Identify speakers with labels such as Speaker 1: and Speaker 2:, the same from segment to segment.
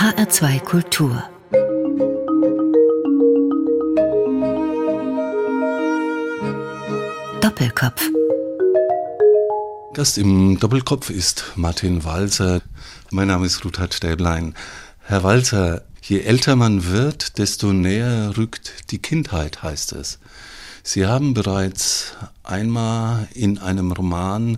Speaker 1: HR2 Kultur Doppelkopf
Speaker 2: Gast im Doppelkopf ist Martin Walser. Mein Name ist Ruthard Stäblein. Herr Walser, je älter man wird, desto näher rückt die Kindheit, heißt es. Sie haben bereits einmal in einem Roman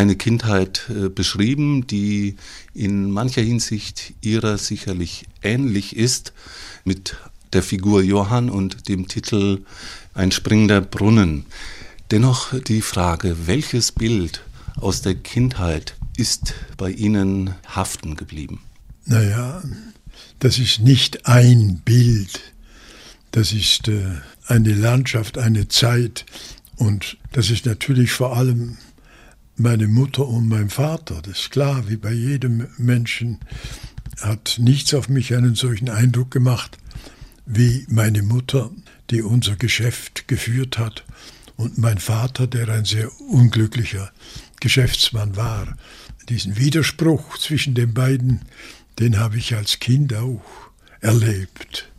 Speaker 2: eine Kindheit äh, beschrieben, die in mancher Hinsicht ihrer sicherlich ähnlich ist, mit der Figur Johann und dem Titel Ein springender Brunnen. Dennoch die Frage, welches Bild aus der Kindheit ist bei Ihnen haften geblieben?
Speaker 3: Naja, das ist nicht ein Bild, das ist äh, eine Landschaft, eine Zeit und das ist natürlich vor allem meine Mutter und mein Vater. Das ist klar, wie bei jedem Menschen hat nichts auf mich einen solchen Eindruck gemacht wie meine Mutter, die unser Geschäft geführt hat und mein Vater, der ein sehr unglücklicher Geschäftsmann war. Diesen Widerspruch zwischen den beiden, den habe ich als Kind auch erlebt.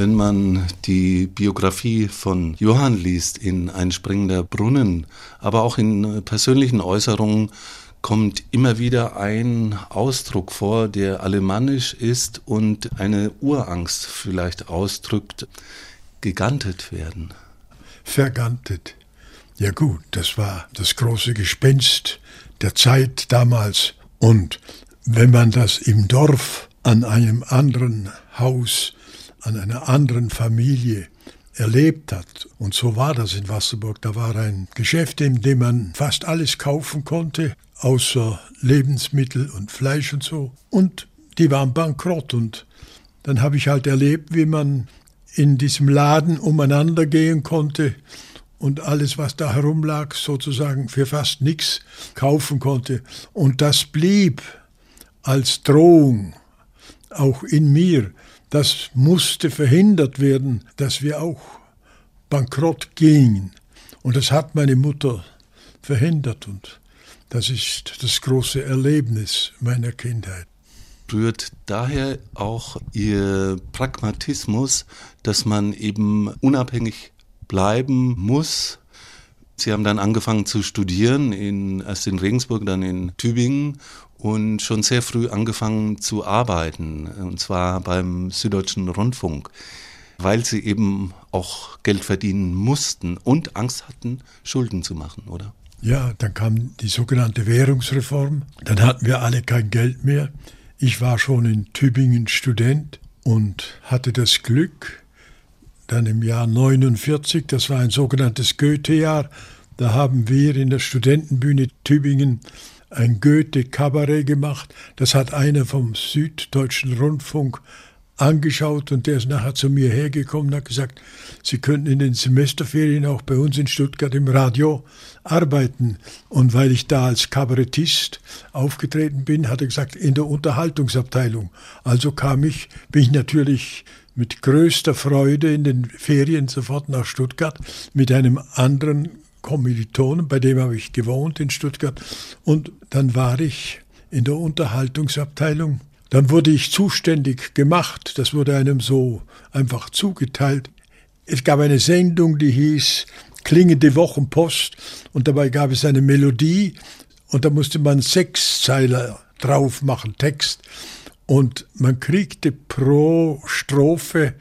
Speaker 2: Wenn man die Biografie von Johann liest in Ein springender Brunnen, aber auch in persönlichen Äußerungen, kommt immer wieder ein Ausdruck vor, der alemannisch ist und eine Urangst vielleicht ausdrückt, gegantet werden.
Speaker 3: Vergantet. Ja gut, das war das große Gespenst der Zeit damals. Und wenn man das im Dorf an einem anderen Haus an einer anderen Familie erlebt hat. Und so war das in Wasserburg. Da war ein Geschäft, in dem man fast alles kaufen konnte, außer Lebensmittel und Fleisch und so. Und die waren bankrott. Und dann habe ich halt erlebt, wie man in diesem Laden umeinander gehen konnte und alles, was da herumlag, sozusagen für fast nichts kaufen konnte. Und das blieb als Drohung auch in mir. Das musste verhindert werden, dass wir auch bankrott gingen. Und das hat meine Mutter verhindert. Und das ist das große Erlebnis meiner Kindheit.
Speaker 2: Rührt daher auch Ihr Pragmatismus, dass man eben unabhängig bleiben muss. Sie haben dann angefangen zu studieren, in, erst in Regensburg, dann in Tübingen und schon sehr früh angefangen zu arbeiten, und zwar beim Süddeutschen Rundfunk, weil sie eben auch Geld verdienen mussten und Angst hatten, Schulden zu machen, oder?
Speaker 3: Ja, dann kam die sogenannte Währungsreform, dann hatten wir alle kein Geld mehr. Ich war schon in Tübingen Student und hatte das Glück, dann im Jahr 49, das war ein sogenanntes Goethe-Jahr, da haben wir in der Studentenbühne Tübingen ein Goethe-Kabarett gemacht. Das hat einer vom Süddeutschen Rundfunk angeschaut und der ist nachher zu mir hergekommen und hat gesagt, Sie könnten in den Semesterferien auch bei uns in Stuttgart im Radio arbeiten. Und weil ich da als Kabarettist aufgetreten bin, hat er gesagt, in der Unterhaltungsabteilung. Also kam ich, bin ich natürlich mit größter Freude in den Ferien sofort nach Stuttgart mit einem anderen Kommilitonen, bei dem habe ich gewohnt in Stuttgart. Und dann war ich in der Unterhaltungsabteilung. Dann wurde ich zuständig gemacht. Das wurde einem so einfach zugeteilt. Es gab eine Sendung, die hieß Klingende Wochenpost. Und dabei gab es eine Melodie. Und da musste man sechs Zeiler drauf machen, Text. Und man kriegte pro Strophe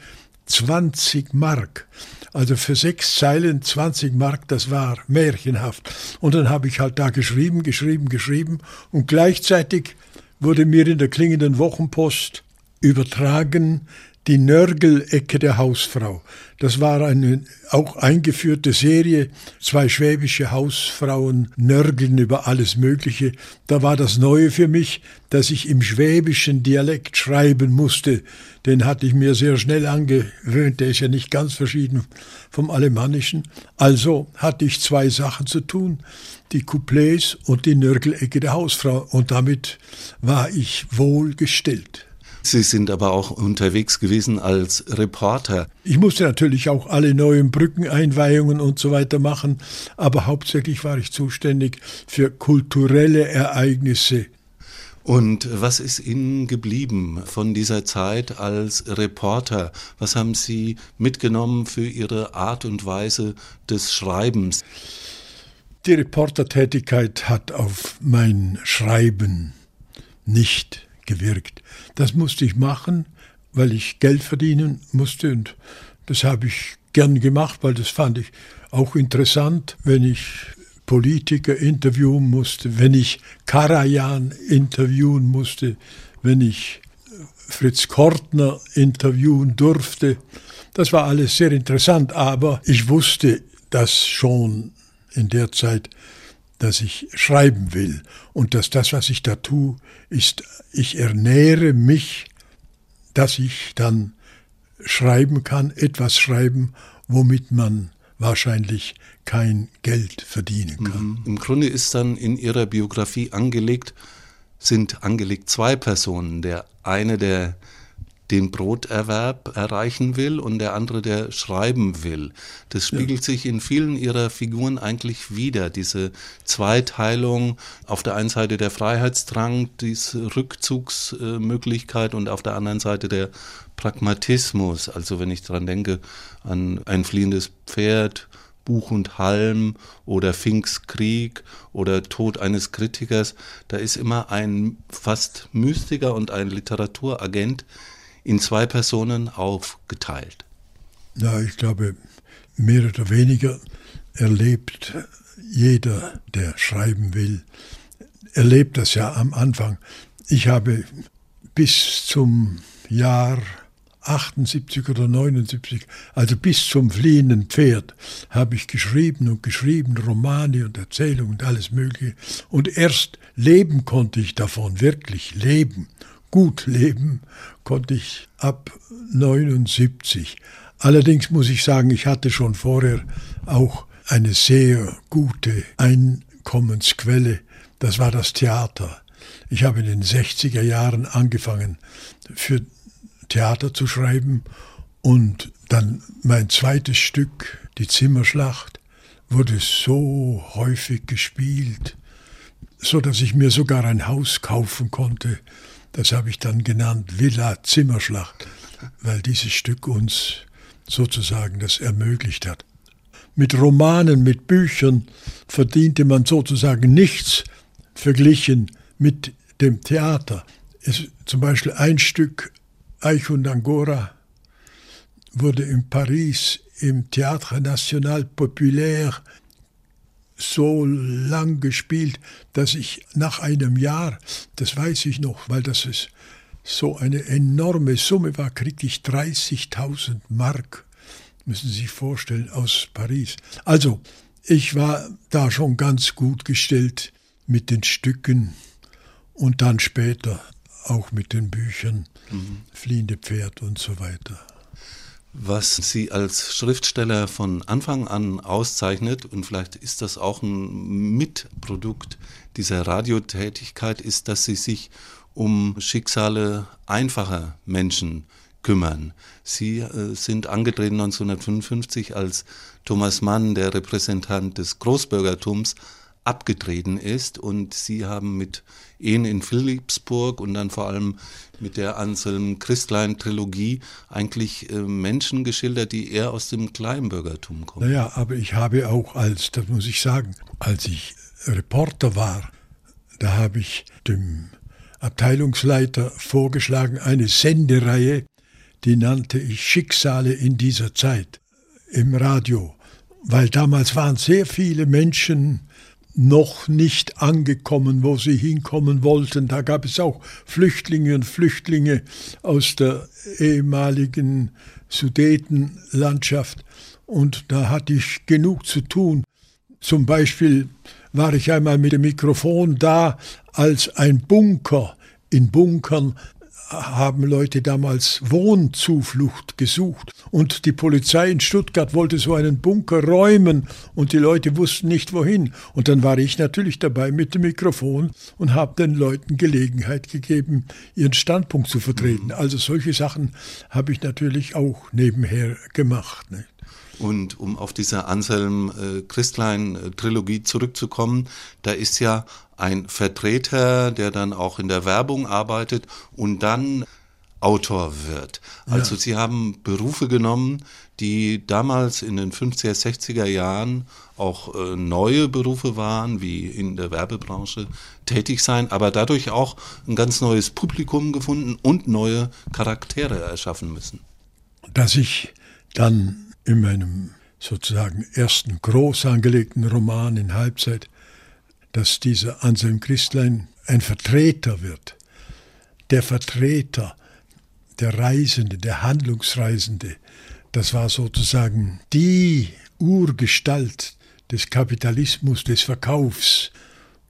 Speaker 3: 20 Mark. Also für sechs Zeilen 20 Mark, das war märchenhaft. Und dann habe ich halt da geschrieben, geschrieben, geschrieben. Und gleichzeitig wurde mir in der klingenden Wochenpost übertragen, die Nörgelecke der Hausfrau. Das war eine auch eingeführte Serie. Zwei schwäbische Hausfrauen nörgeln über alles Mögliche. Da war das Neue für mich, dass ich im schwäbischen Dialekt schreiben musste. Den hatte ich mir sehr schnell angewöhnt. Der ist ja nicht ganz verschieden vom Alemannischen. Also hatte ich zwei Sachen zu tun. Die Couplets und die Nörgelecke der Hausfrau. Und damit war ich wohlgestellt.
Speaker 2: Sie sind aber auch unterwegs gewesen als Reporter.
Speaker 3: Ich musste natürlich auch alle neuen Brückeneinweihungen und so weiter machen, aber hauptsächlich war ich zuständig für kulturelle Ereignisse.
Speaker 2: Und was ist Ihnen geblieben von dieser Zeit als Reporter? Was haben Sie mitgenommen für Ihre Art und Weise des Schreibens?
Speaker 3: Die Reportertätigkeit hat auf mein Schreiben nicht gewirkt. Das musste ich machen, weil ich Geld verdienen musste und das habe ich gern gemacht, weil das fand ich auch interessant, wenn ich Politiker interviewen musste, wenn ich Karajan interviewen musste, wenn ich Fritz Kortner interviewen durfte. Das war alles sehr interessant, aber ich wusste das schon in der Zeit, dass ich schreiben will und dass das, was ich da tue, ist, ich ernähre mich, dass ich dann schreiben kann, etwas schreiben, womit man wahrscheinlich kein Geld verdienen kann. Mhm.
Speaker 2: Im Grunde ist dann in Ihrer Biografie angelegt, sind angelegt zwei Personen. Der eine, der den Broterwerb erreichen will und der andere, der schreiben will. Das spiegelt ja. sich in vielen ihrer Figuren eigentlich wieder, diese Zweiteilung, auf der einen Seite der Freiheitsdrang, diese Rückzugsmöglichkeit und auf der anderen Seite der Pragmatismus. Also wenn ich daran denke an ein fliehendes Pferd, Buch und Halm oder Finks Krieg oder Tod eines Kritikers, da ist immer ein fast Mystiker und ein Literaturagent, in zwei Personen aufgeteilt?
Speaker 3: Ja, ich glaube, mehr oder weniger erlebt jeder, der schreiben will, erlebt das ja am Anfang. Ich habe bis zum Jahr 78 oder 79, also bis zum fliehenden Pferd, habe ich geschrieben und geschrieben, Romane und Erzählungen und alles Mögliche. Und erst leben konnte ich davon, wirklich leben gut leben konnte ich ab 79. Allerdings muss ich sagen, ich hatte schon vorher auch eine sehr gute Einkommensquelle. Das war das Theater. Ich habe in den 60er Jahren angefangen, für Theater zu schreiben und dann mein zweites Stück, die Zimmerschlacht, wurde so häufig gespielt, so dass ich mir sogar ein Haus kaufen konnte das habe ich dann genannt Villa Zimmerschlacht, weil dieses Stück uns sozusagen das ermöglicht hat. Mit Romanen, mit Büchern verdiente man sozusagen nichts verglichen mit dem Theater. Es, zum Beispiel ein Stück Eich und Angora wurde in Paris im Théâtre National Populaire so lang gespielt, dass ich nach einem Jahr, das weiß ich noch, weil das ist so eine enorme Summe war, kriegte ich 30.000 Mark, müssen Sie sich vorstellen, aus Paris. Also, ich war da schon ganz gut gestellt mit den Stücken und dann später auch mit den Büchern, mhm. Fliehende Pferd und so weiter.
Speaker 2: Was Sie als Schriftsteller von Anfang an auszeichnet, und vielleicht ist das auch ein Mitprodukt dieser Radiotätigkeit, ist, dass Sie sich um Schicksale einfacher Menschen kümmern. Sie äh, sind angetreten 1955, als Thomas Mann, der Repräsentant des Großbürgertums, abgetreten ist und Sie haben mit Ehen in Philipsburg und dann vor allem mit der Anselm Christlein Trilogie eigentlich äh, Menschen geschildert, die eher aus dem Kleinbürgertum kommen.
Speaker 3: Naja, aber ich habe auch als, das muss ich sagen, als ich Reporter war, da habe ich dem Abteilungsleiter vorgeschlagen, eine Sendereihe, die nannte ich Schicksale in dieser Zeit im Radio, weil damals waren sehr viele Menschen noch nicht angekommen, wo sie hinkommen wollten. Da gab es auch Flüchtlinge und Flüchtlinge aus der ehemaligen Sudetenlandschaft. Und da hatte ich genug zu tun. Zum Beispiel war ich einmal mit dem Mikrofon da, als ein Bunker in Bunkern haben Leute damals Wohnzuflucht gesucht. Und die Polizei in Stuttgart wollte so einen Bunker räumen und die Leute wussten nicht wohin. Und dann war ich natürlich dabei mit dem Mikrofon und habe den Leuten Gelegenheit gegeben, ihren Standpunkt zu vertreten. Also solche Sachen habe ich natürlich auch nebenher gemacht. Nicht?
Speaker 2: Und um auf diese Anselm äh, Christlein Trilogie zurückzukommen, da ist ja ein Vertreter, der dann auch in der Werbung arbeitet und dann Autor wird. Also ja. Sie haben Berufe genommen, die damals in den 50er, 60er Jahren auch äh, neue Berufe waren, wie in der Werbebranche tätig sein, aber dadurch auch ein ganz neues Publikum gefunden und neue Charaktere erschaffen müssen.
Speaker 3: Dass ich dann in meinem sozusagen ersten groß angelegten Roman in Halbzeit, dass dieser Anselm Christlein ein Vertreter wird. Der Vertreter, der Reisende, der Handlungsreisende, das war sozusagen die Urgestalt des Kapitalismus, des Verkaufs.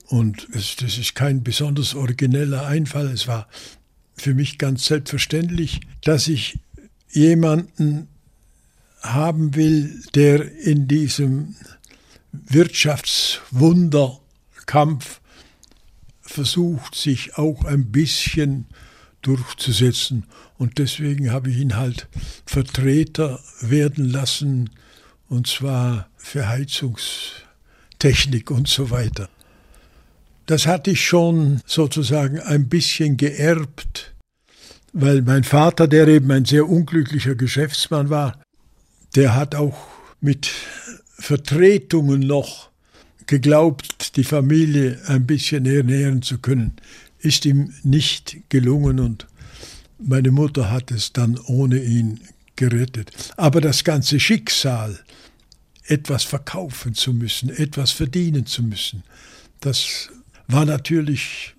Speaker 3: Und es, das ist kein besonders origineller Einfall. Es war für mich ganz selbstverständlich, dass ich jemanden haben will, der in diesem Wirtschaftswunderkampf versucht, sich auch ein bisschen durchzusetzen. Und deswegen habe ich ihn halt Vertreter werden lassen, und zwar für Heizungstechnik und so weiter. Das hatte ich schon sozusagen ein bisschen geerbt, weil mein Vater, der eben ein sehr unglücklicher Geschäftsmann war, der hat auch mit Vertretungen noch geglaubt, die Familie ein bisschen ernähren zu können. Ist ihm nicht gelungen und meine Mutter hat es dann ohne ihn gerettet. Aber das ganze Schicksal, etwas verkaufen zu müssen, etwas verdienen zu müssen, das war natürlich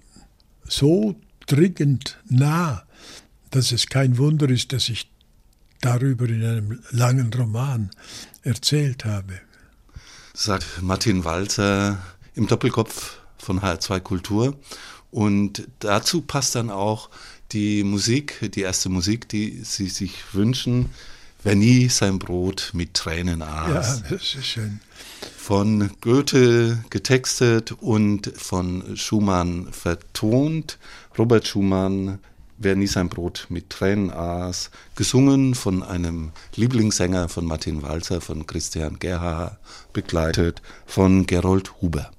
Speaker 3: so dringend nah, dass es kein Wunder ist, dass ich darüber in einem langen Roman erzählt habe.
Speaker 2: Sagt Martin Walzer im Doppelkopf von HR2 Kultur. Und dazu passt dann auch die Musik, die erste Musik, die Sie sich wünschen, Wer nie sein Brot mit Tränen aß.
Speaker 3: Ja, das ist schön.
Speaker 2: Von Goethe getextet und von Schumann vertont. Robert Schumann Wer nie sein Brot mit Tränen aß, gesungen von einem Lieblingssänger von Martin Walzer, von Christian Gerhard, begleitet von Gerold Huber.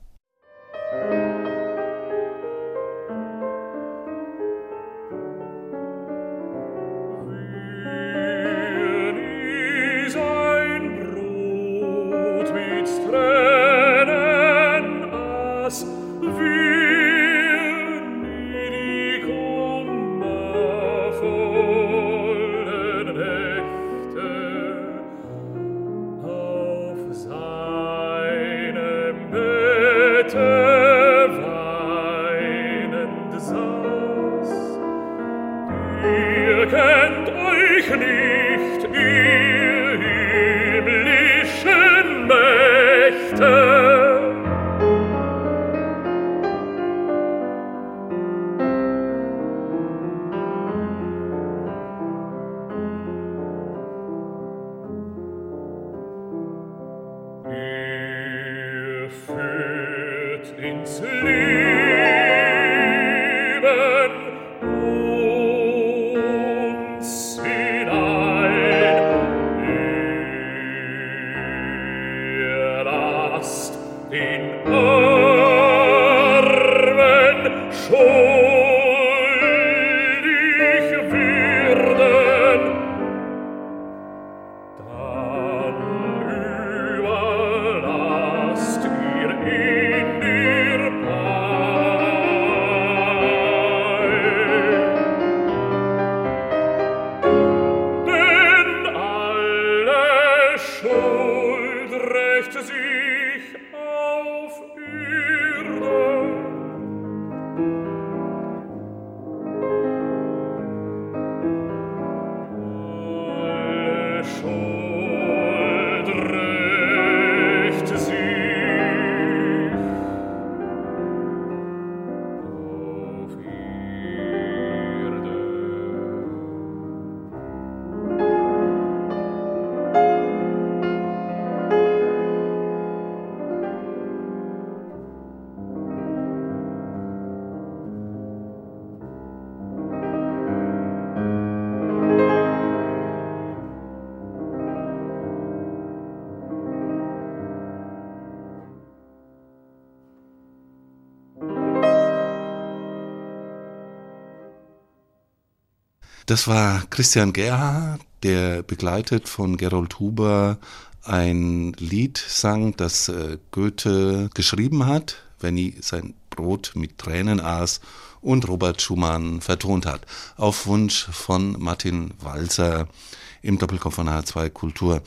Speaker 2: Das war Christian Gerhard, der begleitet von Gerold Huber ein Lied sang, das äh, Goethe geschrieben hat, wenn er sein Brot mit Tränen aß und Robert Schumann vertont hat, auf Wunsch von Martin Walzer im Doppelkopf von H2 Kultur.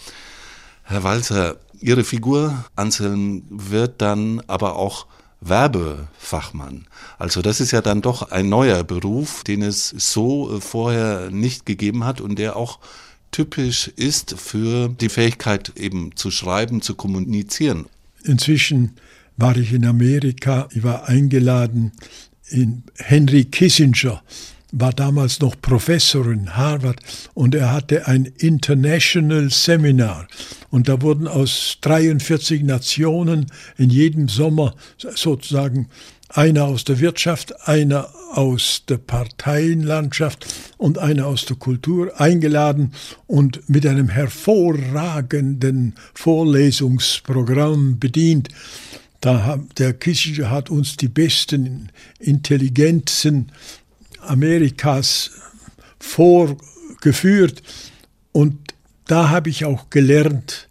Speaker 2: Herr Walzer, Ihre Figur, Anselm, wird dann aber auch Werbefachmann. Also das ist ja dann doch ein neuer Beruf, den es so vorher nicht gegeben hat und der auch typisch ist für die Fähigkeit eben zu schreiben, zu kommunizieren.
Speaker 3: Inzwischen war ich in Amerika, ich war eingeladen in Henry Kissinger, war damals noch Professor in Harvard und er hatte ein International Seminar und da wurden aus 43 Nationen in jedem Sommer sozusagen einer aus der Wirtschaft, einer aus der Parteienlandschaft und einer aus der Kultur eingeladen und mit einem hervorragenden Vorlesungsprogramm bedient. Da, der Kissinger hat uns die besten Intelligenzen Amerikas vorgeführt und da habe ich auch gelernt,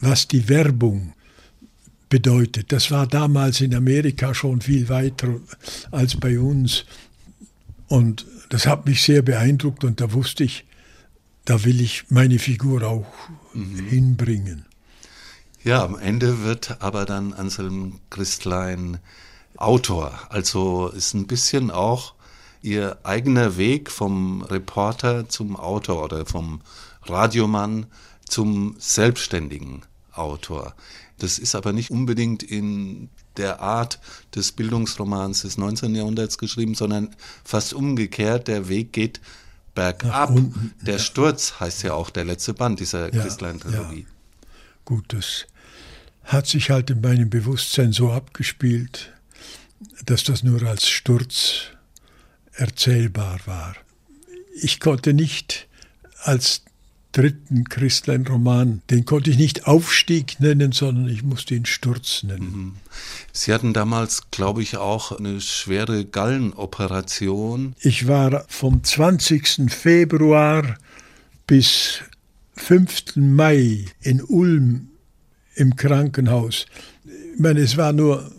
Speaker 3: was die Werbung bedeutet. Das war damals in Amerika schon viel weiter als bei uns und das hat mich sehr beeindruckt und da wusste ich, da will ich meine Figur auch mhm. hinbringen.
Speaker 2: Ja, am Ende wird aber dann Anselm Christlein Autor. Also ist ein bisschen auch ihr eigener Weg vom Reporter zum Autor oder vom Radiomann zum selbstständigen Autor. Das ist aber nicht unbedingt in der Art des Bildungsromans des 19. Jahrhunderts geschrieben, sondern fast umgekehrt. Der Weg geht bergab. Der Sturz heißt ja auch der letzte Band dieser ja, Christlein-Trilogie. Ja.
Speaker 3: Gut, das hat sich halt in meinem Bewusstsein so abgespielt, dass das nur als Sturz erzählbar war. Ich konnte nicht als dritten Christlein-Roman, den konnte ich nicht Aufstieg nennen, sondern ich musste ihn Sturz nennen. Mhm.
Speaker 2: Sie hatten damals, glaube ich, auch eine schwere Gallenoperation.
Speaker 3: Ich war vom 20. Februar bis 5. Mai in Ulm im Krankenhaus. Ich meine, es war nur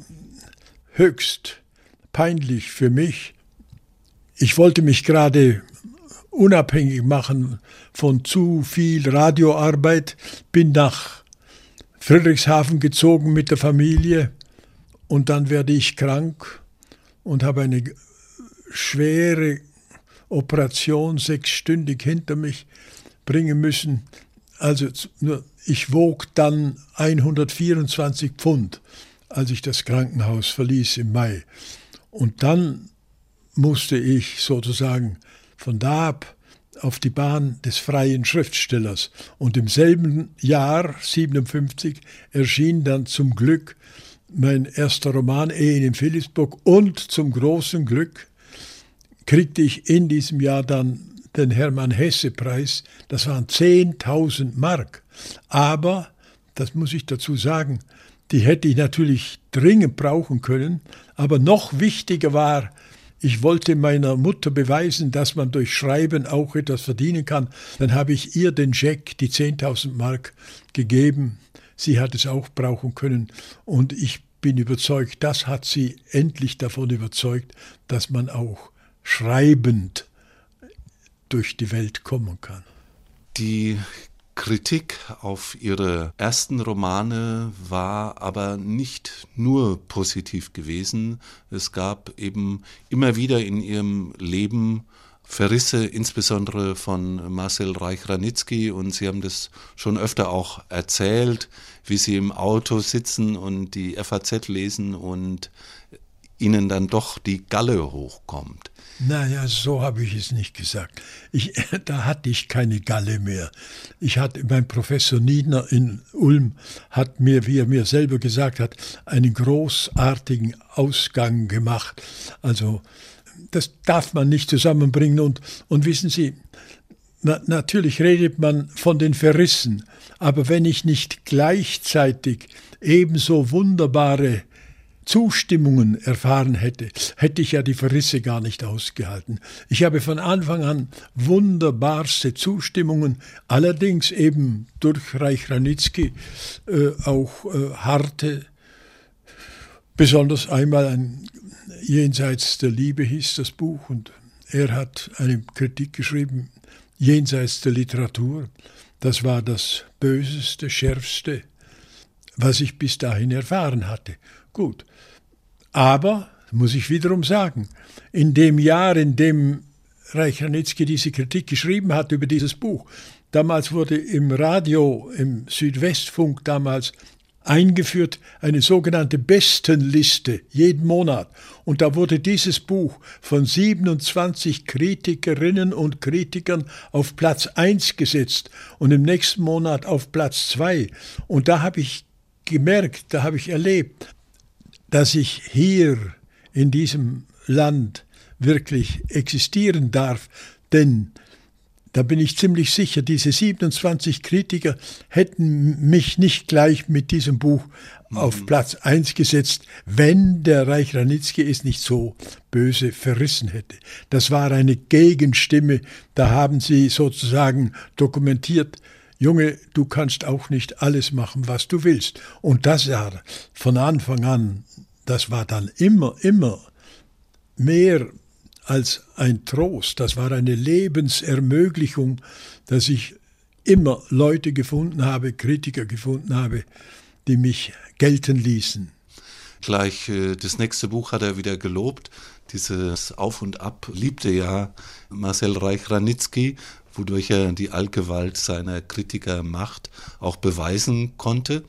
Speaker 3: höchst peinlich für mich. Ich wollte mich gerade unabhängig machen von zu viel Radioarbeit, bin nach Friedrichshafen gezogen mit der Familie und dann werde ich krank und habe eine schwere Operation sechsstündig hinter mich bringen müssen. Also ich wog dann 124 Pfund, als ich das Krankenhaus verließ im Mai. Und dann musste ich sozusagen von da ab auf die Bahn des freien Schriftstellers. Und im selben Jahr, 57, erschien dann zum Glück mein erster Roman Ehen in Philipsburg und zum großen Glück kriegte ich in diesem Jahr dann den Hermann Hesse Preis. Das waren 10.000 Mark. Aber, das muss ich dazu sagen, die hätte ich natürlich dringend brauchen können. Aber noch wichtiger war, ich wollte meiner Mutter beweisen, dass man durch Schreiben auch etwas verdienen kann. Dann habe ich ihr den Scheck, die 10.000 Mark, gegeben. Sie hat es auch brauchen können. Und ich bin überzeugt, das hat sie endlich davon überzeugt, dass man auch schreibend durch die Welt kommen kann.
Speaker 2: Die Kritik auf ihre ersten Romane war aber nicht nur positiv gewesen. Es gab eben immer wieder in ihrem Leben Verrisse, insbesondere von Marcel Reich-Ranitzky. Und Sie haben das schon öfter auch erzählt, wie Sie im Auto sitzen und die FAZ lesen und Ihnen dann doch die Galle hochkommt.
Speaker 3: Naja, so habe ich es nicht gesagt. Ich, da hatte ich keine Galle mehr. Ich hatte, mein Professor Niedner in Ulm hat mir, wie er mir selber gesagt hat, einen großartigen Ausgang gemacht. Also, das darf man nicht zusammenbringen. Und, und wissen Sie, na, natürlich redet man von den Verrissen, aber wenn ich nicht gleichzeitig ebenso wunderbare Zustimmungen erfahren hätte, hätte ich ja die Verrisse gar nicht ausgehalten. Ich habe von Anfang an wunderbarste Zustimmungen, allerdings eben durch Reich Ranitzky äh, auch äh, harte, besonders einmal ein Jenseits der Liebe hieß das Buch und er hat eine Kritik geschrieben, Jenseits der Literatur. Das war das Böseste, Schärfste, was ich bis dahin erfahren hatte. Gut. Aber, muss ich wiederum sagen, in dem Jahr, in dem Reich Ranitzky diese Kritik geschrieben hat über dieses Buch, damals wurde im Radio, im Südwestfunk damals eingeführt eine sogenannte Bestenliste jeden Monat. Und da wurde dieses Buch von 27 Kritikerinnen und Kritikern auf Platz 1 gesetzt und im nächsten Monat auf Platz 2. Und da habe ich gemerkt, da habe ich erlebt, dass ich hier in diesem Land wirklich existieren darf, denn da bin ich ziemlich sicher, diese 27 Kritiker hätten mich nicht gleich mit diesem Buch mhm. auf Platz 1 gesetzt, wenn der Reich Ranitzky es nicht so böse verrissen hätte. Das war eine Gegenstimme, da haben sie sozusagen dokumentiert, Junge, du kannst auch nicht alles machen, was du willst. Und das war von Anfang an, das war dann immer, immer mehr als ein Trost, das war eine Lebensermöglichung, dass ich immer Leute gefunden habe, Kritiker gefunden habe, die mich gelten ließen.
Speaker 2: Gleich äh, das nächste Buch hat er wieder gelobt. Dieses Auf und Ab liebte ja Marcel Reich-Ranitzky wodurch er die Allgewalt seiner Kritikermacht auch beweisen konnte.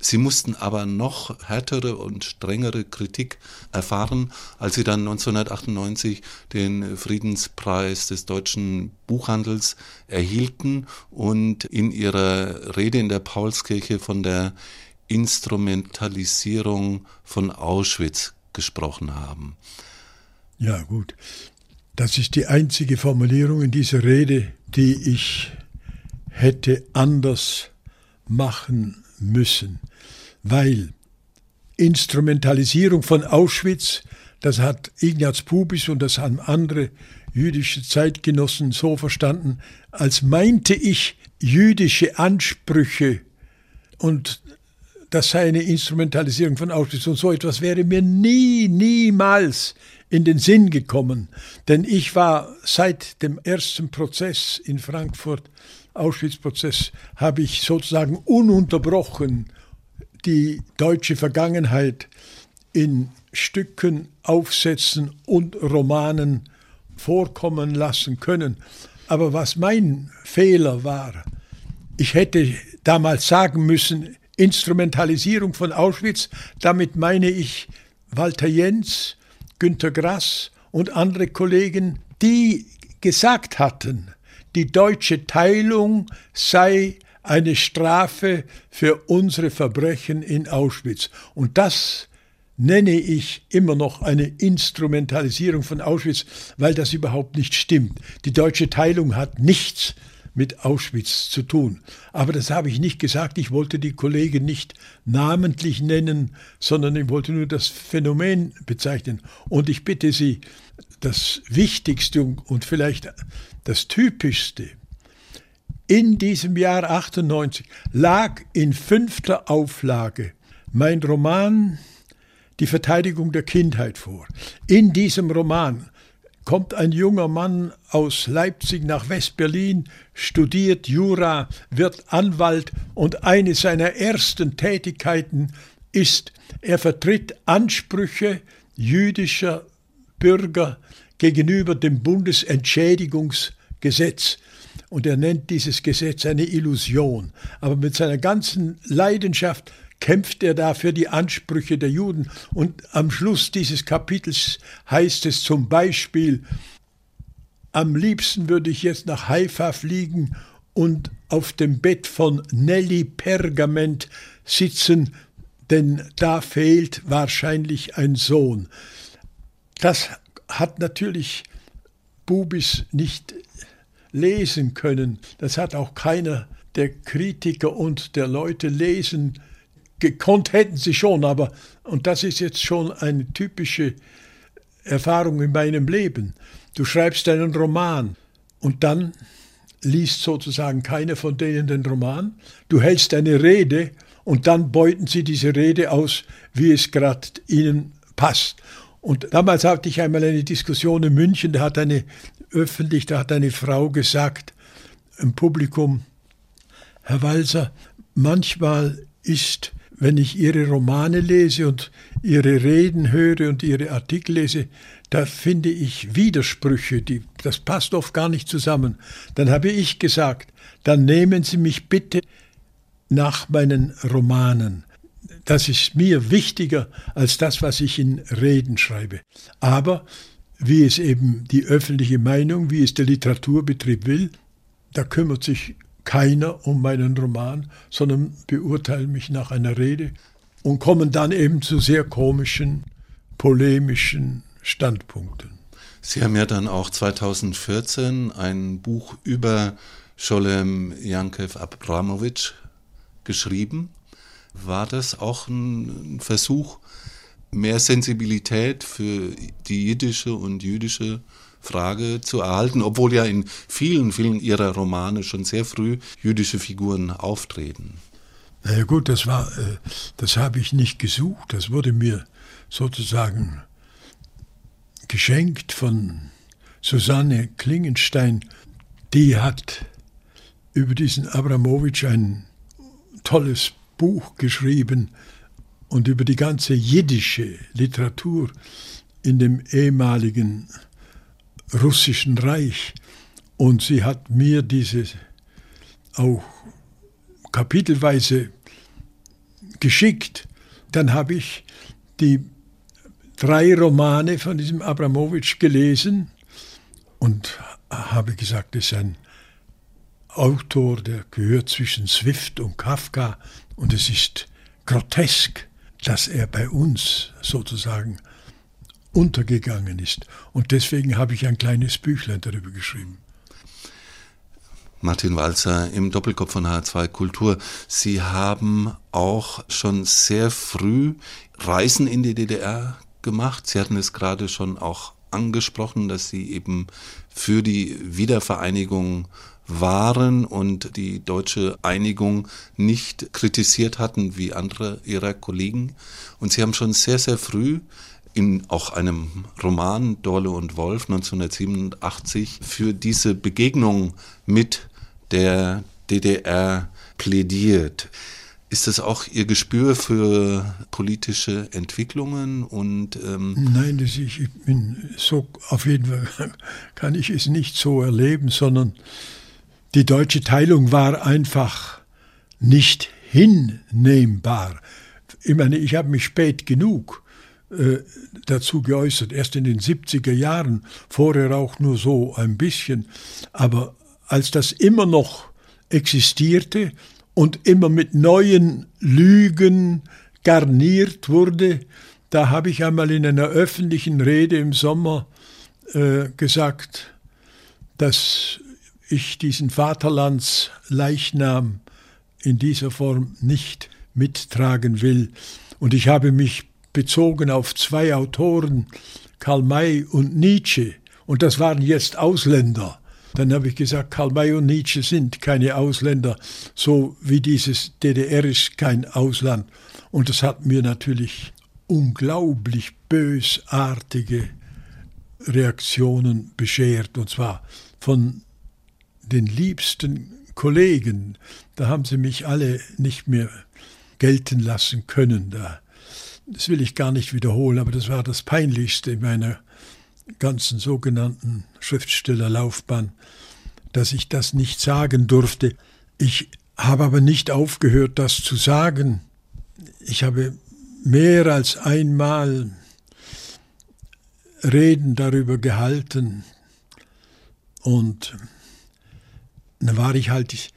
Speaker 2: Sie mussten aber noch härtere und strengere Kritik erfahren, als sie dann 1998 den Friedenspreis des deutschen Buchhandels erhielten und in ihrer Rede in der Paulskirche von der Instrumentalisierung von Auschwitz gesprochen haben.
Speaker 3: Ja, gut. Das ist die einzige Formulierung in dieser Rede, die ich hätte anders machen müssen, weil Instrumentalisierung von Auschwitz, das hat Ignaz Pubis und das haben andere jüdische Zeitgenossen so verstanden, als meinte ich jüdische Ansprüche und das sei eine Instrumentalisierung von Auschwitz und so etwas wäre mir nie, niemals in den Sinn gekommen. Denn ich war seit dem ersten Prozess in Frankfurt, Auschwitz-Prozess, habe ich sozusagen ununterbrochen die deutsche Vergangenheit in Stücken, Aufsätzen und Romanen vorkommen lassen können. Aber was mein Fehler war, ich hätte damals sagen müssen, Instrumentalisierung von Auschwitz, damit meine ich Walter Jens, Günter Grass und andere Kollegen, die gesagt hatten, die deutsche Teilung sei eine Strafe für unsere Verbrechen in Auschwitz. Und das nenne ich immer noch eine Instrumentalisierung von Auschwitz, weil das überhaupt nicht stimmt. Die deutsche Teilung hat nichts mit Auschwitz zu tun. Aber das habe ich nicht gesagt. Ich wollte die Kollegen nicht namentlich nennen, sondern ich wollte nur das Phänomen bezeichnen. Und ich bitte Sie, das Wichtigste und vielleicht das Typischste in diesem Jahr 98 lag in fünfter Auflage mein Roman Die Verteidigung der Kindheit vor. In diesem Roman kommt ein junger Mann aus Leipzig nach West-Berlin, studiert Jura, wird Anwalt und eine seiner ersten Tätigkeiten ist, er vertritt Ansprüche jüdischer Bürger gegenüber dem Bundesentschädigungsgesetz. Und er nennt dieses Gesetz eine Illusion. Aber mit seiner ganzen Leidenschaft kämpft er da für die Ansprüche der Juden. Und am Schluss dieses Kapitels heißt es zum Beispiel, am liebsten würde ich jetzt nach Haifa fliegen und auf dem Bett von Nelly Pergament sitzen, denn da fehlt wahrscheinlich ein Sohn. Das hat natürlich Bubis nicht lesen können. Das hat auch keiner der Kritiker und der Leute lesen gekonnt hätten sie schon, aber, und das ist jetzt schon eine typische Erfahrung in meinem Leben. Du schreibst einen Roman und dann liest sozusagen keiner von denen den Roman. Du hältst eine Rede und dann beuten sie diese Rede aus, wie es gerade ihnen passt. Und damals hatte ich einmal eine Diskussion in München, da hat eine öffentlich, da hat eine Frau gesagt im Publikum, Herr Walser, manchmal ist, wenn ich Ihre Romane lese und Ihre Reden höre und Ihre Artikel lese, da finde ich Widersprüche, die, das passt oft gar nicht zusammen. Dann habe ich gesagt, dann nehmen Sie mich bitte nach meinen Romanen. Das ist mir wichtiger als das, was ich in Reden schreibe. Aber wie es eben die öffentliche Meinung, wie es der Literaturbetrieb will, da kümmert sich keiner um meinen Roman, sondern beurteilen mich nach einer Rede und kommen dann eben zu sehr komischen, polemischen Standpunkten.
Speaker 2: Sie haben ja dann auch 2014 ein Buch über Scholem Jankev Abramowitsch geschrieben. War das auch ein Versuch, mehr Sensibilität für die jiddische und jüdische Frage zu erhalten, obwohl ja in vielen, vielen ihrer Romane schon sehr früh jüdische Figuren auftreten?
Speaker 3: Na ja gut, das äh, das habe ich nicht gesucht. Das wurde mir sozusagen geschenkt von Susanne Klingenstein. Die hat über diesen Abramowitsch ein tolles Buch geschrieben und über die ganze jiddische Literatur in dem ehemaligen russischen Reich. Und sie hat mir diese auch kapitelweise geschickt. Dann habe ich die drei Romane von diesem Abramowitsch gelesen und habe gesagt, das ist ein Autor, der gehört zwischen Swift und Kafka und es ist grotesk, dass er bei uns sozusagen untergegangen ist. Und deswegen habe ich ein kleines Büchlein darüber geschrieben.
Speaker 2: Martin Walzer im Doppelkopf von H2 Kultur. Sie haben auch schon sehr früh Reisen in die DDR gemacht. Sie hatten es gerade schon auch angesprochen, dass Sie eben für die Wiedervereinigung waren und die deutsche Einigung nicht kritisiert hatten wie andere ihrer Kollegen. Und Sie haben schon sehr, sehr früh in auch einem Roman Dorle und Wolf 1987 für diese Begegnung mit der DDR plädiert. Ist das auch Ihr Gespür für politische Entwicklungen und
Speaker 3: ähm Nein, das ich, ich bin so auf jeden Fall kann ich es nicht so erleben, sondern die deutsche Teilung war einfach nicht hinnehmbar. Ich meine, ich habe mich spät genug äh, dazu geäußert, erst in den 70er Jahren, vorher auch nur so ein bisschen. Aber als das immer noch existierte und immer mit neuen Lügen garniert wurde, da habe ich einmal in einer öffentlichen Rede im Sommer äh, gesagt, dass ich diesen Vaterlandsleichnam in dieser Form nicht mittragen will. Und ich habe mich bezogen auf zwei Autoren, Karl May und Nietzsche, und das waren jetzt Ausländer. Dann habe ich gesagt, Karl May und Nietzsche sind keine Ausländer, so wie dieses DDR ist kein Ausland. Und das hat mir natürlich unglaublich bösartige Reaktionen beschert, und zwar von den liebsten Kollegen. Da haben sie mich alle nicht mehr gelten lassen können. Da. Das will ich gar nicht wiederholen, aber das war das Peinlichste in meiner ganzen sogenannten Schriftstellerlaufbahn, dass ich das nicht sagen durfte. Ich habe aber nicht aufgehört, das zu sagen. Ich habe mehr als einmal Reden darüber gehalten und dann war ich halt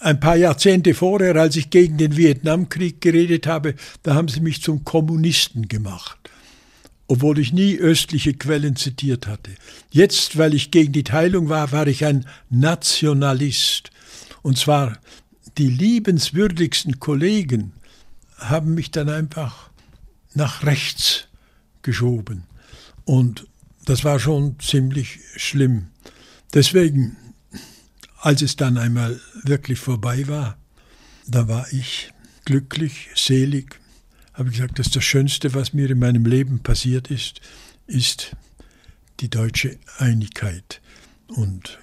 Speaker 3: ein paar Jahrzehnte vorher, als ich gegen den Vietnamkrieg geredet habe, da haben sie mich zum Kommunisten gemacht obwohl ich nie östliche Quellen zitiert hatte. Jetzt, weil ich gegen die Teilung war, war ich ein Nationalist. Und zwar die liebenswürdigsten Kollegen haben mich dann einfach nach rechts geschoben. Und das war schon ziemlich schlimm. Deswegen, als es dann einmal wirklich vorbei war, da war ich glücklich, selig, habe gesagt, dass das Schönste, was mir in meinem Leben passiert ist, ist die deutsche Einigkeit. Und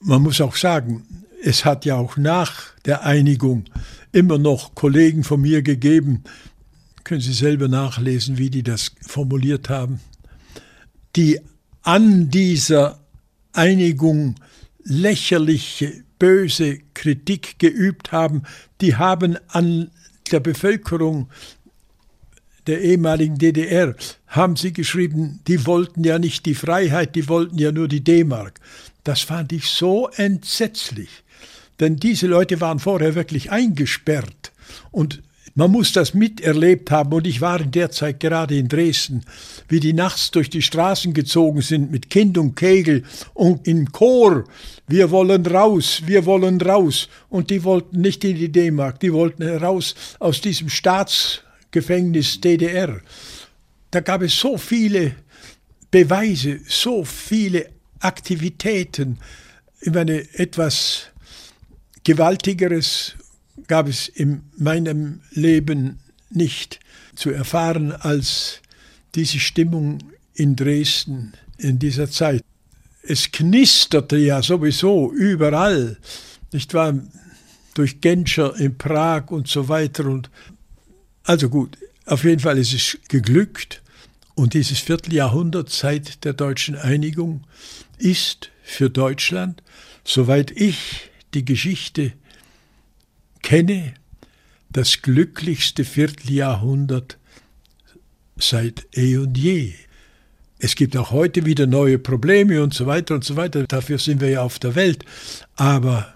Speaker 3: man muss auch sagen, es hat ja auch nach der Einigung immer noch Kollegen von mir gegeben, können Sie selber nachlesen, wie die das formuliert haben, die an dieser Einigung lächerliche, böse Kritik geübt haben, die haben an der Bevölkerung der ehemaligen DDR, haben sie geschrieben, die wollten ja nicht die Freiheit, die wollten ja nur die D-Mark. Das fand ich so entsetzlich. Denn diese Leute waren vorher wirklich eingesperrt. Und man muss das miterlebt haben. Und ich war in der Zeit gerade in Dresden, wie die nachts durch die Straßen gezogen sind mit Kind und Kegel und im Chor. Wir wollen raus, wir wollen raus. Und die wollten nicht in die D-Mark, die wollten raus aus diesem Staatsgefängnis DDR. Da gab es so viele Beweise, so viele Aktivitäten. Ich meine, etwas Gewaltigeres gab es in meinem Leben nicht zu erfahren als diese Stimmung in Dresden in dieser Zeit. Es knisterte ja sowieso überall, nicht wahr? Durch Genscher in Prag und so weiter. Und also gut, auf jeden Fall ist es geglückt. Und dieses Vierteljahrhundert seit der deutschen Einigung ist für Deutschland, soweit ich die Geschichte kenne, das glücklichste Vierteljahrhundert seit eh und je. Es gibt auch heute wieder neue Probleme und so weiter und so weiter. Dafür sind wir ja auf der Welt. Aber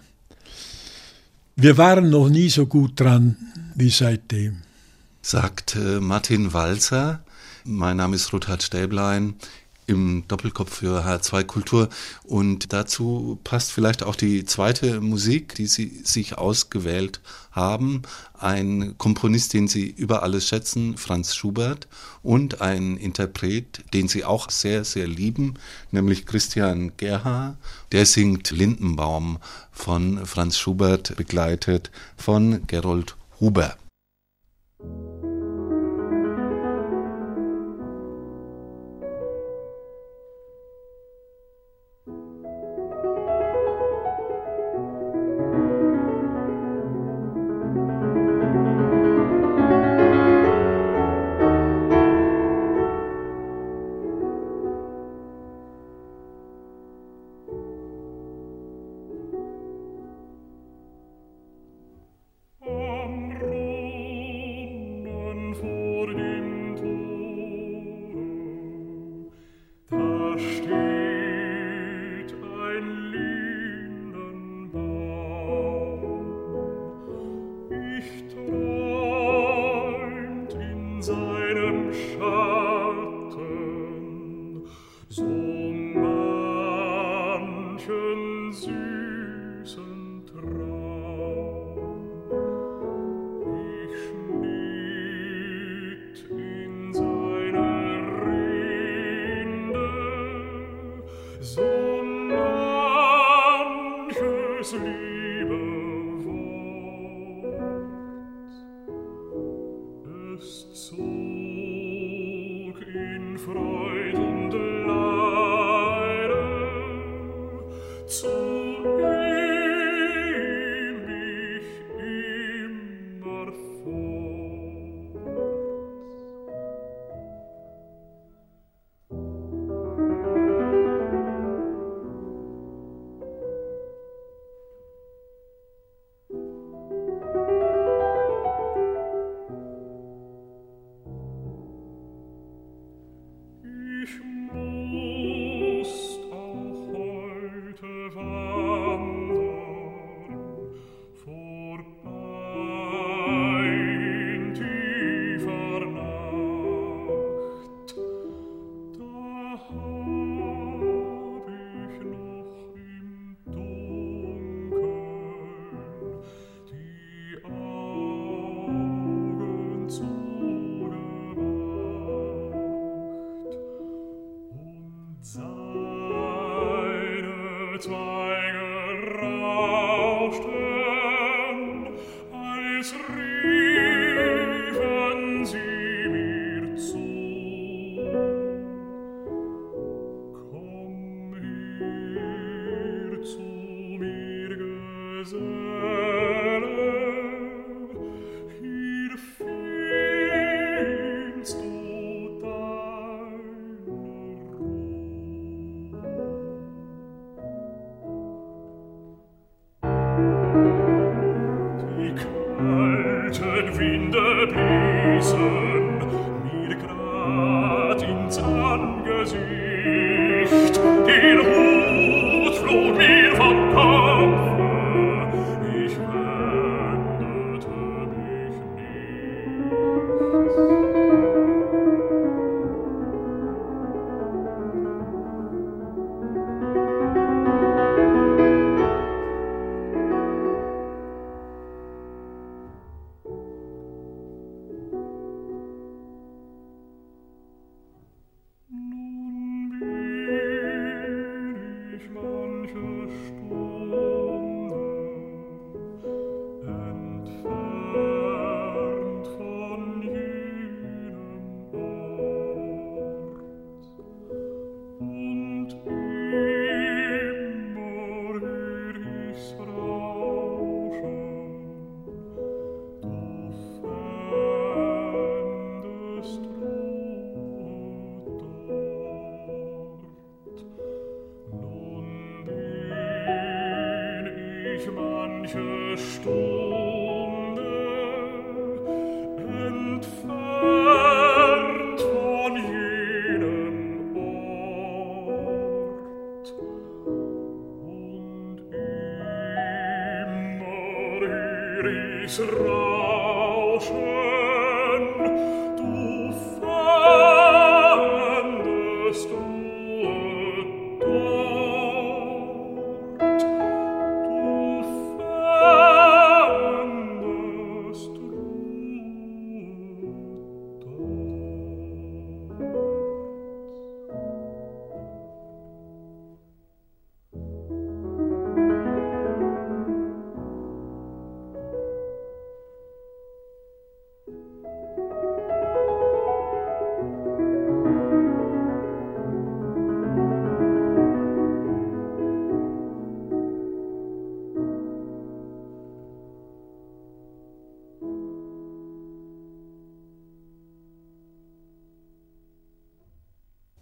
Speaker 3: wir waren noch nie so gut dran wie seitdem.
Speaker 4: Sagt äh, Martin Walzer. Mein Name ist Ruthard Stäblein im Doppelkopf für H2 Kultur. Und dazu passt vielleicht auch die zweite Musik, die Sie sich ausgewählt haben. Ein Komponist, den Sie über alles schätzen, Franz Schubert, und ein Interpret, den Sie auch sehr, sehr lieben, nämlich Christian Gerha. Der singt Lindenbaum von Franz Schubert, begleitet von Gerold Huber.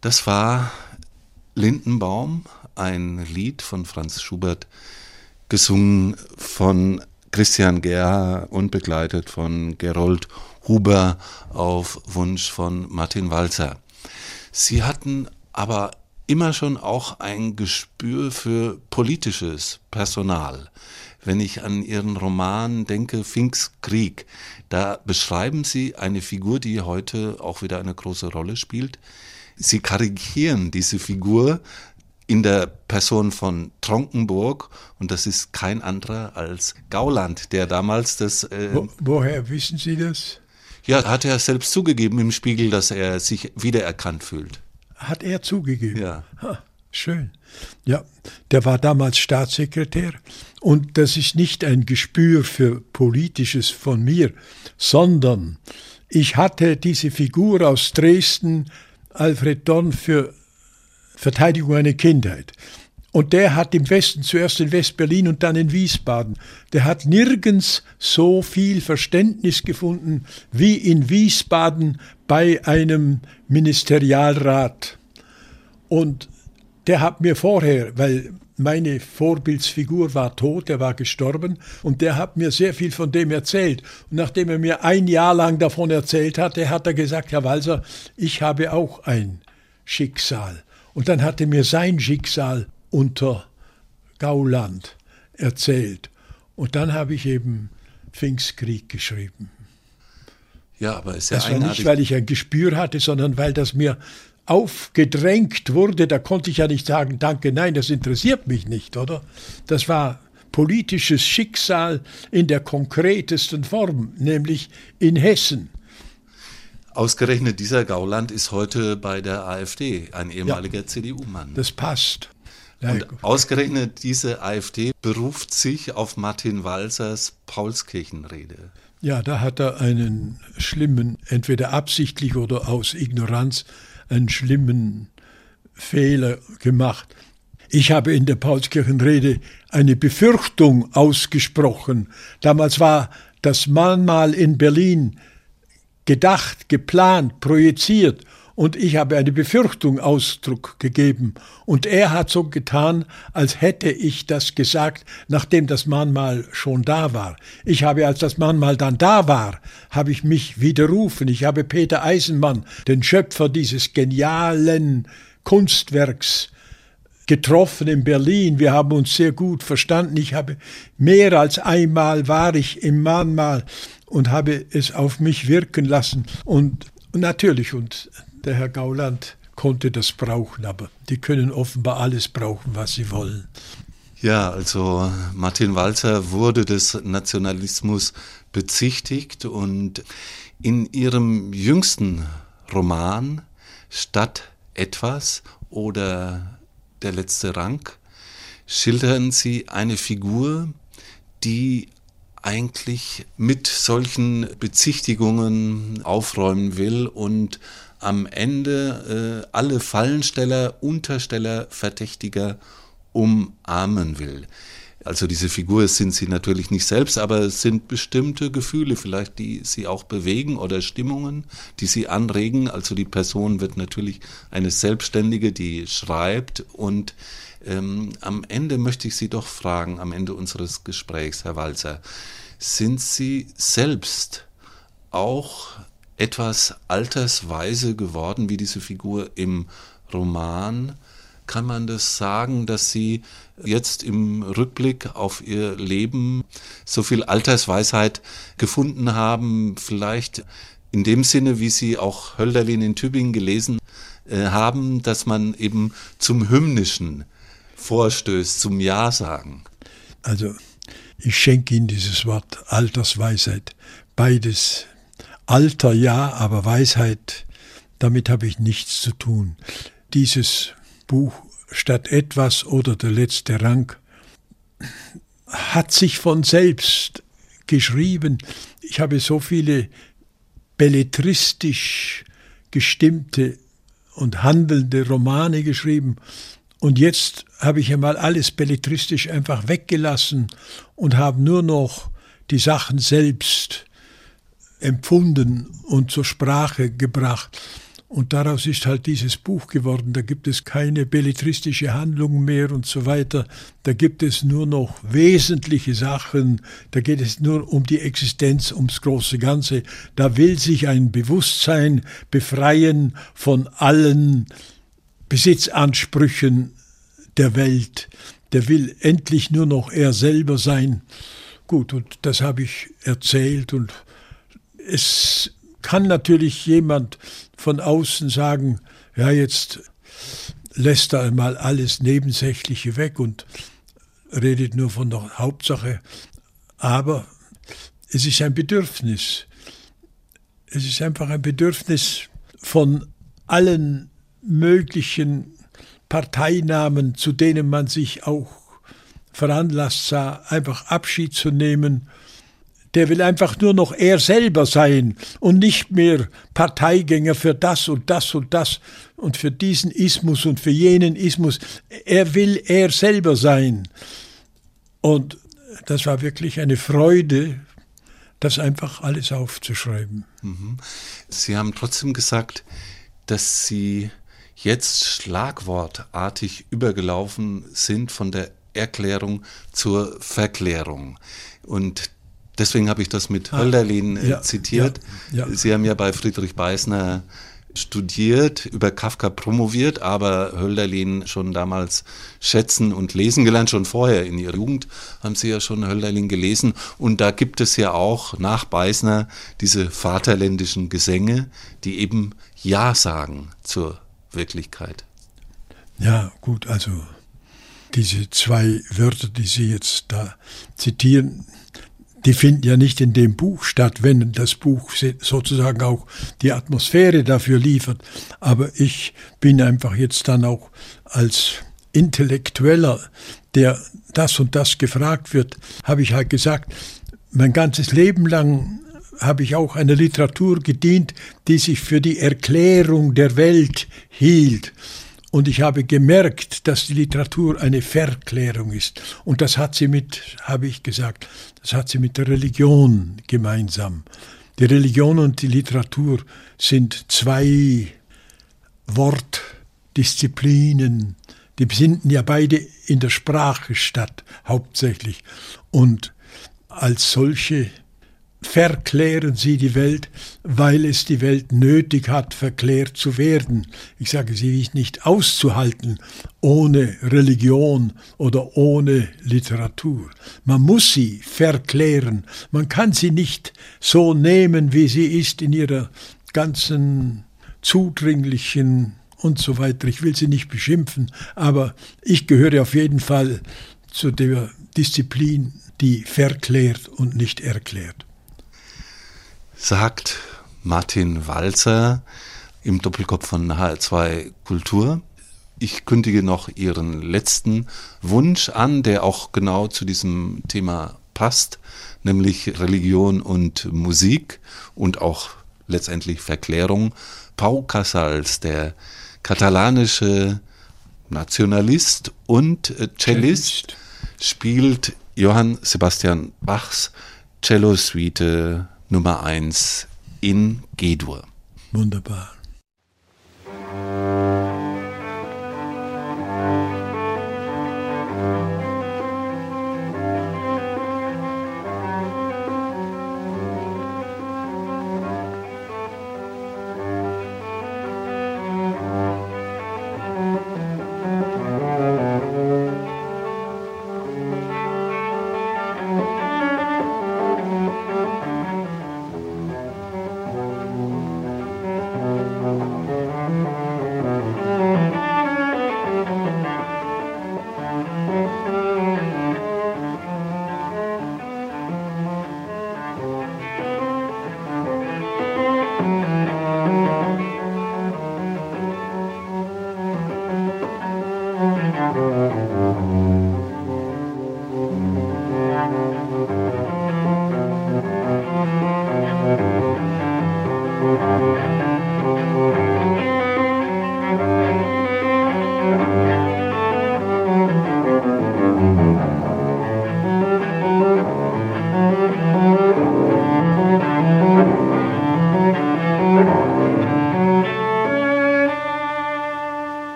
Speaker 2: Das war Lindenbaum, ein Lied von Franz Schubert, gesungen von Christian Gerha und begleitet von Gerold Huber auf Wunsch von Martin Walzer. Sie hatten aber immer schon auch ein Gespür für politisches Personal. Wenn ich an Ihren Roman denke, Finks Krieg, da beschreiben Sie eine Figur, die heute auch wieder eine große Rolle spielt, Sie karikieren diese Figur in der Person von Tronkenburg und das ist kein anderer als Gauland, der damals das.
Speaker 3: Äh, Wo, woher wissen Sie das?
Speaker 2: Ja, hat er selbst zugegeben im Spiegel, dass er sich wiedererkannt fühlt.
Speaker 3: Hat er zugegeben?
Speaker 2: Ja.
Speaker 3: Ha, schön. Ja, der war damals Staatssekretär und das ist nicht ein Gespür für Politisches von mir, sondern ich hatte diese Figur aus Dresden Alfred Dorn für Verteidigung einer Kindheit. Und der hat im Westen, zuerst in West-Berlin und dann in Wiesbaden, der hat nirgends so viel Verständnis gefunden wie in Wiesbaden bei einem Ministerialrat. Und der hat mir vorher, weil meine Vorbildsfigur war tot, er war gestorben und der hat mir sehr viel von dem erzählt. Und nachdem er mir ein Jahr lang davon erzählt hatte, hat er gesagt, Herr Walser, ich habe auch ein Schicksal. Und dann hat er mir sein Schicksal unter Gauland erzählt. Und dann habe ich eben Pfingstkrieg geschrieben.
Speaker 2: Ja, aber ist ja
Speaker 3: Das war nicht, weil ich ein Gespür hatte, sondern weil das mir aufgedrängt wurde, da konnte ich ja nicht sagen, danke, nein, das interessiert mich nicht, oder? Das war politisches Schicksal in der konkretesten Form, nämlich in Hessen.
Speaker 2: Ausgerechnet dieser Gauland ist heute bei der AfD, ein ehemaliger ja, CDU-Mann.
Speaker 3: Das passt.
Speaker 2: Und ausgerechnet diese AfD beruft sich auf Martin Walsers Paulskirchenrede.
Speaker 3: Ja, da hat er einen schlimmen, entweder absichtlich oder aus Ignoranz, einen schlimmen Fehler gemacht. Ich habe in der Paulskirchenrede eine Befürchtung ausgesprochen. Damals war das Mahnmal in Berlin gedacht, geplant, projiziert und ich habe eine Befürchtung Ausdruck gegeben. Und er hat so getan, als hätte ich das gesagt, nachdem das Mahnmal schon da war. Ich habe, als das Mahnmal dann da war, habe ich mich widerrufen. Ich habe Peter Eisenmann, den Schöpfer dieses genialen Kunstwerks, getroffen in Berlin. Wir haben uns sehr gut verstanden. Ich habe mehr als einmal war ich im Mahnmal und habe es auf mich wirken lassen. Und natürlich, und der Herr Gauland konnte das brauchen, aber die können offenbar alles brauchen, was sie wollen.
Speaker 2: Ja, also Martin Walzer wurde des Nationalismus bezichtigt und in ihrem jüngsten Roman Stadt etwas oder Der letzte Rang schildern sie eine Figur, die eigentlich mit solchen Bezichtigungen aufräumen will und am Ende äh, alle Fallensteller, Untersteller, Verdächtiger umarmen will. Also diese Figur sind sie natürlich nicht selbst, aber es sind bestimmte Gefühle vielleicht, die sie auch bewegen oder Stimmungen, die sie anregen. Also die Person wird natürlich eine Selbstständige, die schreibt. Und ähm, am Ende möchte ich Sie doch fragen, am Ende unseres Gesprächs, Herr Walzer, sind Sie selbst auch etwas altersweise geworden wie diese Figur im Roman. Kann man das sagen, dass Sie jetzt im Rückblick auf Ihr Leben so viel Altersweisheit gefunden haben, vielleicht in dem Sinne, wie Sie auch Hölderlin in Tübingen gelesen äh, haben, dass man eben zum Hymnischen vorstößt, zum Ja sagen?
Speaker 3: Also, ich schenke Ihnen dieses Wort Altersweisheit. Beides Alter ja, aber Weisheit, damit habe ich nichts zu tun. Dieses Buch statt etwas oder der letzte Rang hat sich von selbst geschrieben. Ich habe so viele belletristisch gestimmte und handelnde Romane geschrieben. Und jetzt habe ich einmal alles belletristisch einfach weggelassen und habe nur noch die Sachen selbst empfunden und zur Sprache gebracht. Und daraus ist halt dieses Buch geworden. Da gibt es keine belletristische Handlung mehr und so weiter. Da gibt es nur noch wesentliche Sachen. Da geht es nur um die Existenz, ums große Ganze. Da will sich ein Bewusstsein befreien von allen Besitzansprüchen der Welt. Der will endlich nur noch er selber sein. Gut, und das habe ich erzählt und es kann natürlich jemand von außen sagen, ja, jetzt lässt er einmal alles Nebensächliche weg und redet nur von der Hauptsache. Aber es ist ein Bedürfnis. Es ist einfach ein Bedürfnis von allen möglichen Parteinamen, zu denen man sich auch veranlasst sah, einfach Abschied zu nehmen der will einfach nur noch er selber sein und nicht mehr Parteigänger für das und das und das und für diesen Ismus und für jenen Ismus. Er will er selber sein. Und das war wirklich eine Freude, das einfach alles aufzuschreiben.
Speaker 2: Mhm. Sie haben trotzdem gesagt, dass Sie jetzt schlagwortartig übergelaufen sind von der Erklärung zur Verklärung. Und Deswegen habe ich das mit ah, Hölderlin äh, ja, zitiert. Ja, ja. Sie haben ja bei Friedrich Beißner studiert, über Kafka promoviert, aber Hölderlin schon damals schätzen und lesen gelernt. Schon vorher in ihrer Jugend haben sie ja schon Hölderlin gelesen. Und da gibt es ja auch nach Beißner diese vaterländischen Gesänge, die eben Ja sagen zur Wirklichkeit.
Speaker 3: Ja, gut, also diese zwei Wörter, die Sie jetzt da zitieren, die finden ja nicht in dem Buch statt, wenn das Buch sozusagen auch die Atmosphäre dafür liefert. Aber ich bin einfach jetzt dann auch als Intellektueller, der das und das gefragt wird, habe ich halt gesagt, mein ganzes Leben lang habe ich auch einer Literatur gedient, die sich für die Erklärung der Welt hielt. Und ich habe gemerkt, dass die Literatur eine Verklärung ist. Und das hat sie mit, habe ich gesagt, das hat sie mit der Religion gemeinsam. Die Religion und die Literatur sind zwei Wortdisziplinen. Die finden ja beide in der Sprache statt, hauptsächlich. Und als solche verklären sie die Welt, weil es die Welt nötig hat, verklärt zu werden. Ich sage, sie ist nicht auszuhalten ohne Religion oder ohne Literatur. Man muss sie verklären. Man kann sie nicht so nehmen, wie sie ist in ihrer ganzen zudringlichen und so weiter. Ich will sie nicht beschimpfen, aber ich gehöre auf jeden Fall zu der Disziplin, die verklärt und nicht erklärt
Speaker 2: sagt Martin Walzer im Doppelkopf von HR2 Kultur. Ich kündige noch Ihren letzten Wunsch an, der auch genau zu diesem Thema passt, nämlich Religion und Musik und auch letztendlich Verklärung. Pau Casals, der katalanische Nationalist und Cellist, spielt Johann Sebastian Bachs Cello-Suite Nummer 1 in G-Dur.
Speaker 3: Wunderbar.